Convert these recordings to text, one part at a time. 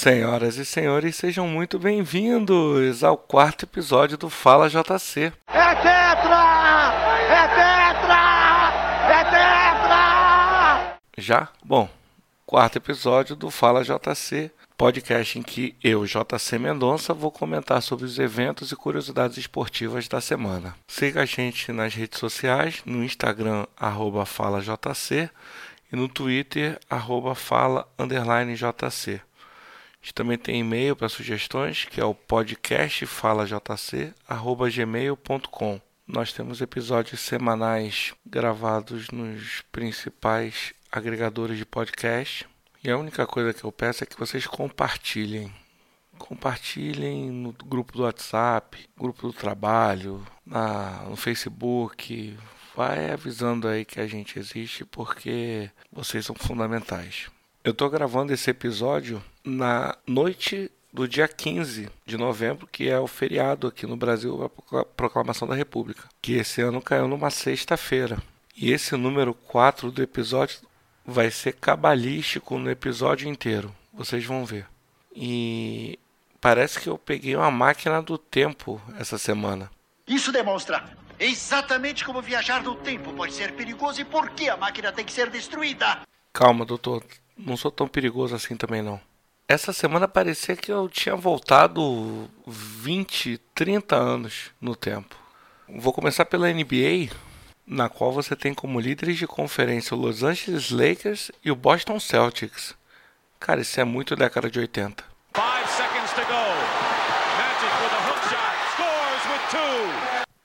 Senhoras e senhores, sejam muito bem-vindos ao quarto episódio do Fala JC. É tetra! É tetra! É tetra! Já? Bom, quarto episódio do Fala JC, podcast em que eu, JC Mendonça, vou comentar sobre os eventos e curiosidades esportivas da semana. Siga a gente nas redes sociais, no Instagram, arroba FalaJC e no Twitter, arroba Fala JC. A gente também tem e-mail para sugestões, que é o podcastfalajc@gmail.com. Nós temos episódios semanais gravados nos principais agregadores de podcast. E a única coisa que eu peço é que vocês compartilhem. Compartilhem no grupo do WhatsApp, grupo do trabalho, na, no Facebook. Vai avisando aí que a gente existe porque vocês são fundamentais. Eu estou gravando esse episódio na noite do dia 15 de novembro, que é o feriado aqui no Brasil, a Proclamação da República, que esse ano caiu numa sexta-feira. E esse número 4 do episódio vai ser cabalístico no episódio inteiro. Vocês vão ver. E parece que eu peguei uma máquina do tempo essa semana. Isso demonstra exatamente como viajar no tempo pode ser perigoso e por que a máquina tem que ser destruída. Calma, doutor não sou tão perigoso assim também não. Essa semana parecia que eu tinha voltado 20, 30 anos no tempo. Vou começar pela NBA, na qual você tem como líderes de conferência o Los Angeles Lakers e o Boston Celtics. Cara, isso é muito década de 80.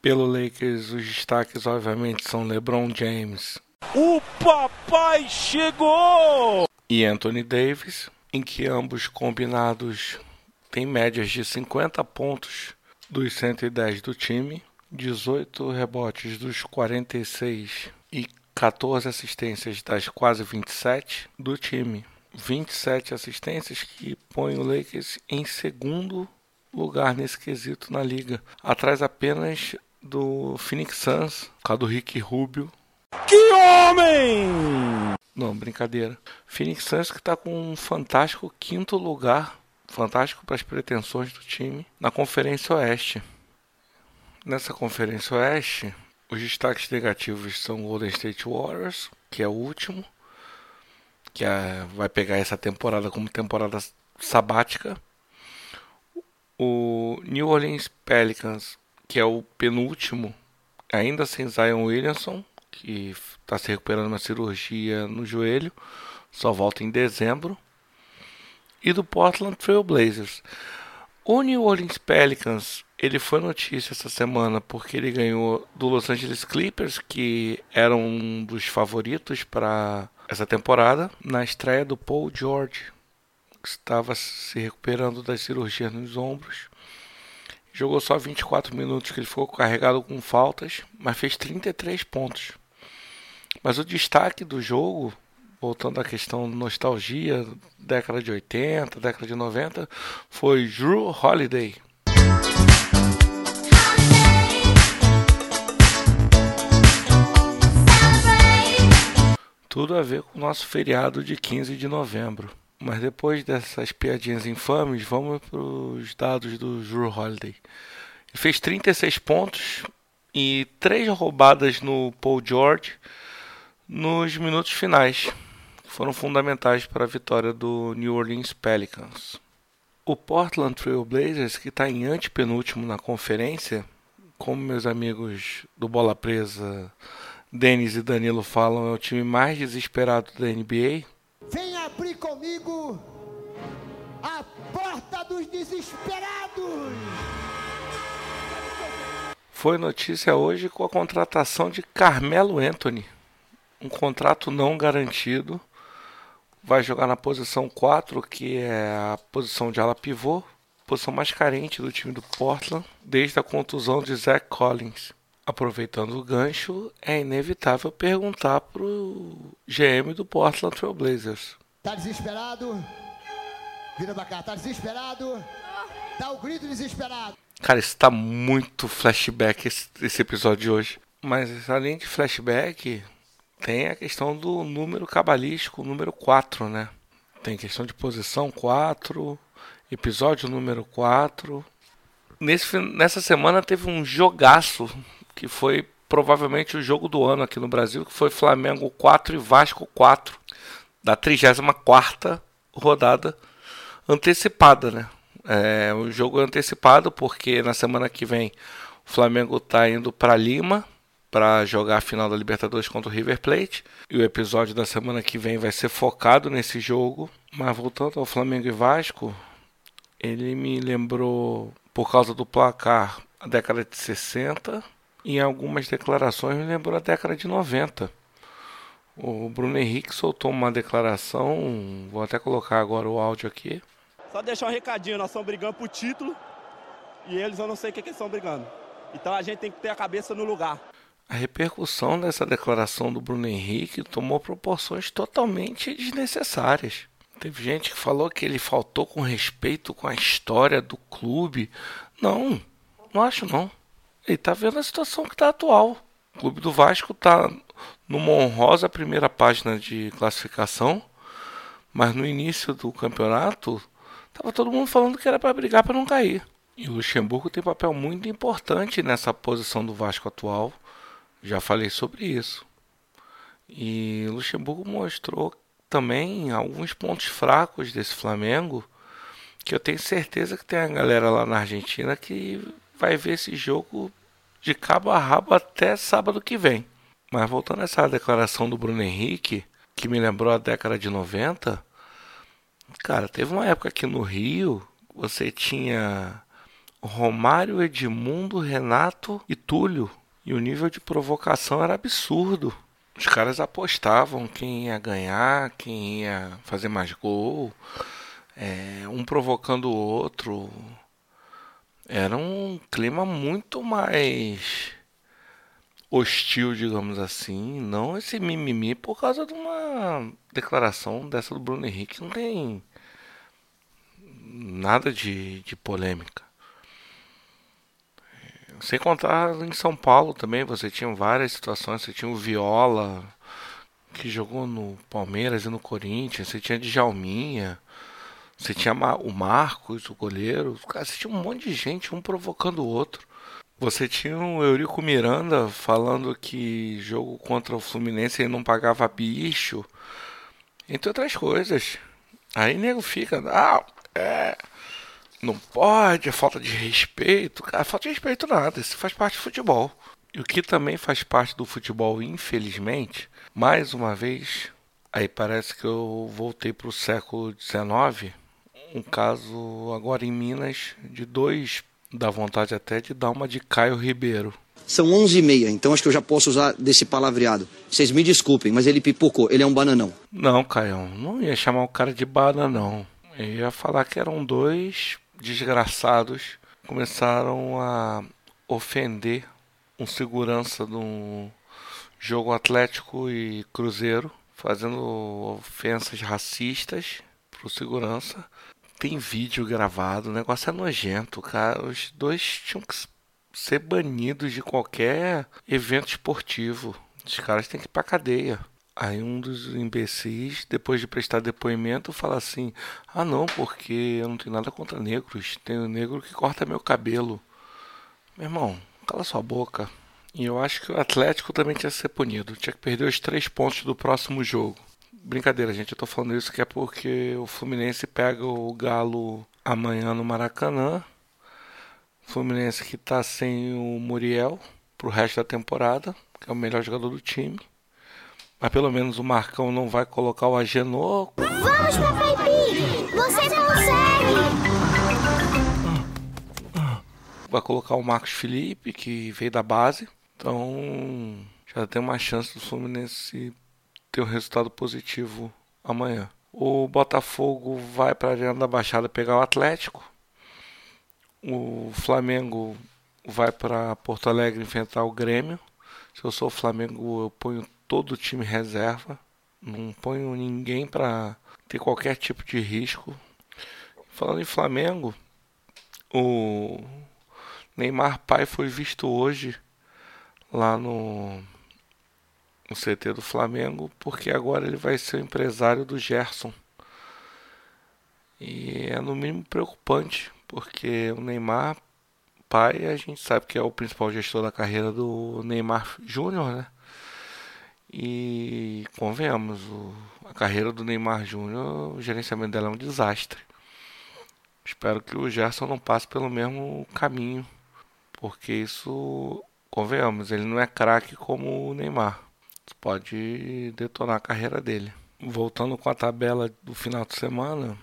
Pelo Lakers, os destaques obviamente são LeBron James. O papai chegou! E Anthony Davis, em que ambos combinados têm médias de 50 pontos dos 110 do time, 18 rebotes dos 46 e 14 assistências das quase 27 do time. 27 assistências que põe o Lakers em segundo lugar nesse quesito na liga, atrás apenas do Phoenix Suns, por causa do Rick Rubio. Que homem! Não, brincadeira. Phoenix Suns que está com um fantástico quinto lugar, fantástico para as pretensões do time, na Conferência Oeste. Nessa Conferência Oeste, os destaques negativos são o Golden State Warriors, que é o último, que é, vai pegar essa temporada como temporada sabática. O New Orleans Pelicans, que é o penúltimo, ainda sem Zion Williamson, que está se recuperando uma cirurgia no joelho, só volta em dezembro. E do Portland Trail Blazers. O New Orleans Pelicans, ele foi notícia essa semana porque ele ganhou do Los Angeles Clippers, que era um dos favoritos para essa temporada, na estreia do Paul George, que estava se recuperando das cirurgias nos ombros. Jogou só 24 minutos, que ele ficou carregado com faltas, mas fez 33 pontos. Mas o destaque do jogo, voltando à questão nostalgia, década de 80, década de 90, foi Drew Holiday. Tudo a ver com o nosso feriado de 15 de novembro. Mas depois dessas piadinhas infames, vamos para os dados do Drew Holiday. Ele fez 36 pontos e 3 roubadas no Paul George nos minutos finais, que foram fundamentais para a vitória do New Orleans Pelicans. O Portland Trail Blazers, que está em antepenúltimo na conferência, como meus amigos do Bola Presa, Denis e Danilo falam, é o time mais desesperado da NBA. Vem abrir comigo a porta dos desesperados! Foi notícia hoje com a contratação de Carmelo Anthony um contrato não garantido. Vai jogar na posição 4, que é a posição de ala pivô, posição mais carente do time do Portland, desde a contusão de Zach Collins. Aproveitando o gancho, é inevitável perguntar pro GM do Portland Trail Blazers. Tá desesperado? Vira pra cá, tá desesperado? Dá o grito desesperado. Cara, isso tá muito flashback esse, esse episódio de hoje. Mas além de flashback, tem a questão do número cabalístico, número 4, né? tem questão de posição 4, episódio número 4. Nesse, nessa semana teve um jogaço que foi provavelmente o jogo do ano aqui no Brasil, que foi Flamengo 4 e Vasco 4, da 34 rodada antecipada, né? É um jogo antecipado porque na semana que vem o Flamengo está indo para Lima para jogar a final da Libertadores contra o River Plate. E o episódio da semana que vem vai ser focado nesse jogo. Mas voltando ao Flamengo e Vasco, ele me lembrou, por causa do placar, a década de 60. E em algumas declarações me lembrou a década de 90. O Bruno Henrique soltou uma declaração, vou até colocar agora o áudio aqui. Só deixar um recadinho, nós estamos brigando por título e eles eu não sei o que, que eles estão brigando. Então a gente tem que ter a cabeça no lugar. A repercussão dessa declaração do Bruno Henrique tomou proporções totalmente desnecessárias. Teve gente que falou que ele faltou com respeito com a história do clube. Não, não acho não. Ele está vendo a situação que está atual. O clube do Vasco está numa honrosa primeira página de classificação, mas no início do campeonato estava todo mundo falando que era para brigar para não cair. E o Luxemburgo tem papel muito importante nessa posição do Vasco atual já falei sobre isso. E Luxemburgo mostrou também alguns pontos fracos desse Flamengo, que eu tenho certeza que tem a galera lá na Argentina que vai ver esse jogo de cabo a rabo até sábado que vem. Mas voltando a essa declaração do Bruno Henrique, que me lembrou a década de 90, cara, teve uma época aqui no Rio, você tinha Romário, Edmundo, Renato e Túlio e o nível de provocação era absurdo. Os caras apostavam quem ia ganhar, quem ia fazer mais gol, é, um provocando o outro. Era um clima muito mais hostil, digamos assim, não esse mimimi por causa de uma declaração dessa do Bruno Henrique. Não tem nada de, de polêmica. Sem contar em São Paulo também, você tinha várias situações. Você tinha o Viola, que jogou no Palmeiras e no Corinthians. Você tinha Djalminha. Você tinha o Marcos, o goleiro. Você tinha um monte de gente, um provocando o outro. Você tinha o Eurico Miranda falando que jogo contra o Fluminense ele não pagava bicho. Entre outras coisas. Aí nego fica, ah, é não pode, é falta de respeito. Cara, falta de respeito nada, isso faz parte do futebol. E o que também faz parte do futebol, infelizmente, mais uma vez, aí parece que eu voltei para o século XIX, um caso agora em Minas de dois, dá vontade até de dar uma de Caio Ribeiro. São 11h30, então acho que eu já posso usar desse palavreado. Vocês me desculpem, mas ele pipocou, ele é um bananão. Não, Caio, não ia chamar o cara de bananão. Eu ia falar que eram dois desgraçados começaram a ofender um segurança do jogo Atlético e Cruzeiro, fazendo ofensas racistas pro segurança. Tem vídeo gravado, o negócio é nojento, cara. Os dois tinham que ser banidos de qualquer evento esportivo. Os caras têm que ir pra cadeia. Aí um dos imbecis, depois de prestar depoimento, fala assim: Ah, não, porque eu não tenho nada contra negros. Tem um negro que corta meu cabelo. Meu irmão, cala sua boca. E eu acho que o Atlético também tinha que ser punido. Tinha que perder os três pontos do próximo jogo. Brincadeira, gente. Eu tô falando isso que é porque o Fluminense pega o Galo amanhã no Maracanã. Fluminense que tá sem o Muriel pro resto da temporada, que é o melhor jogador do time. Mas pelo menos o Marcão não vai colocar o Agenor. Vamos, Papai Pig! Você consegue! Vai colocar o Marcos Felipe, que veio da base. Então já tem uma chance do Fluminense ter um resultado positivo amanhã. O Botafogo vai para a Arena da Baixada pegar o Atlético. O Flamengo vai para Porto Alegre enfrentar o Grêmio. Se eu sou o Flamengo, eu ponho todo o time reserva. Não ponho ninguém para ter qualquer tipo de risco. Falando em Flamengo, o Neymar pai foi visto hoje lá no, no CT do Flamengo, porque agora ele vai ser o empresário do Gerson. E é no mínimo preocupante, porque o Neymar, pai, a gente sabe que é o principal gestor da carreira do Neymar Júnior, né? E convenhamos, o, a carreira do Neymar Júnior, o gerenciamento dela é um desastre. Espero que o Gerson não passe pelo mesmo caminho, porque isso, convenhamos, ele não é craque como o Neymar. Isso pode detonar a carreira dele. Voltando com a tabela do final de semana,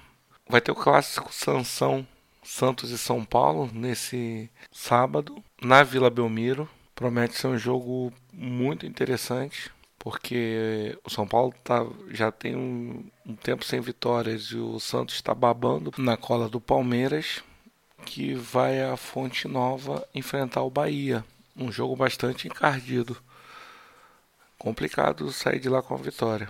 vai ter o clássico Sansão Santos e São Paulo nesse sábado na Vila Belmiro. Promete ser um jogo muito interessante porque o São Paulo tá, já tem um, um, tempo sem vitórias e o Santos está babando na cola do Palmeiras, que vai a Fonte Nova enfrentar o Bahia. Um jogo bastante encardido. Complicado sair de lá com a vitória.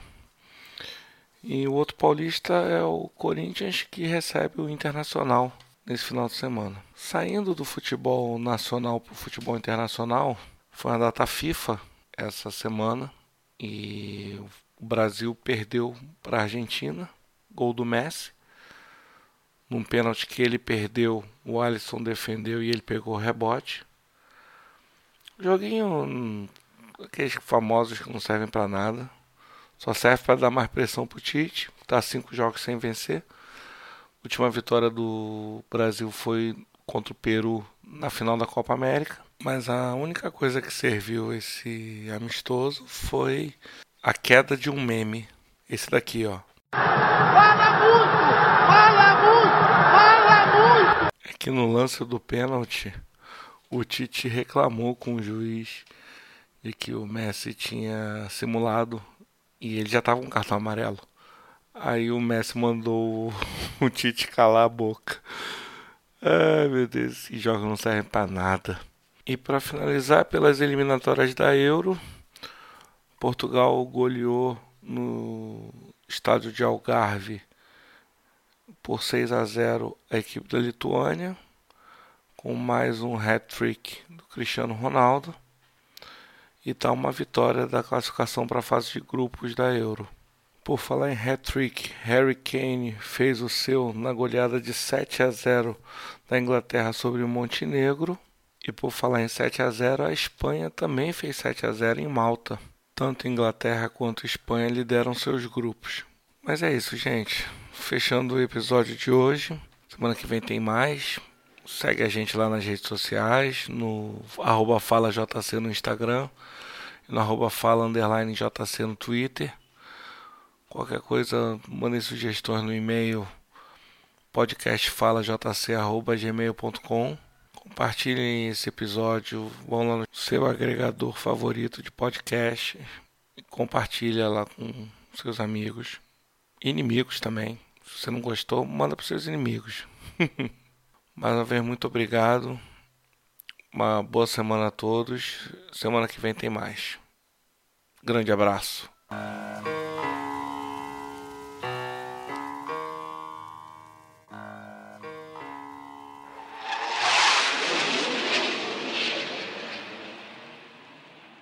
E o outro paulista é o Corinthians, que recebe o Internacional nesse final de semana. Saindo do futebol nacional para o futebol internacional, foi a data FIFA essa semana e o Brasil perdeu para a Argentina, gol do Messi. Num pênalti que ele perdeu, o Alisson defendeu e ele pegou o rebote. Joguinho, aqueles famosos que não servem para nada. Só serve para dar mais pressão pro Tite. Tá cinco jogos sem vencer. Última vitória do Brasil foi contra o Peru na final da Copa América. Mas a única coisa que serviu esse amistoso foi a queda de um meme. Esse daqui, ó. Fala muito! Fala muito! Fala muito! É que no lance do pênalti, o Tite reclamou com o juiz de que o Messi tinha simulado e ele já tava com cartão amarelo. Aí o Messi mandou o Tite calar a boca. Ai meu Deus, esses jogos não servem para nada. E para finalizar, pelas eliminatórias da Euro, Portugal goleou no estádio de Algarve por 6 a 0 a equipe da Lituânia, com mais um hat-trick do Cristiano Ronaldo. E tá uma vitória da classificação para a fase de grupos da Euro. Por falar em hat-trick, Harry Kane fez o seu na goleada de 7 a 0 da Inglaterra sobre o Montenegro. E por falar em 7 a 0, a Espanha também fez 7 a 0 em Malta. Tanto Inglaterra quanto Espanha lideram seus grupos. Mas é isso, gente. Fechando o episódio de hoje. Semana que vem tem mais. Segue a gente lá nas redes sociais, no arroba FalaJC no Instagram, no arroba Fala JC no Twitter. Qualquer coisa, mandem sugestões no e-mail podcastfalajc.gmail.com Compartilhem esse episódio, vão lá no seu agregador favorito de podcast, compartilha lá com seus amigos, inimigos também. Se você não gostou, manda para seus inimigos. Mais uma vez, muito obrigado. Uma boa semana a todos. Semana que vem tem mais. Grande abraço.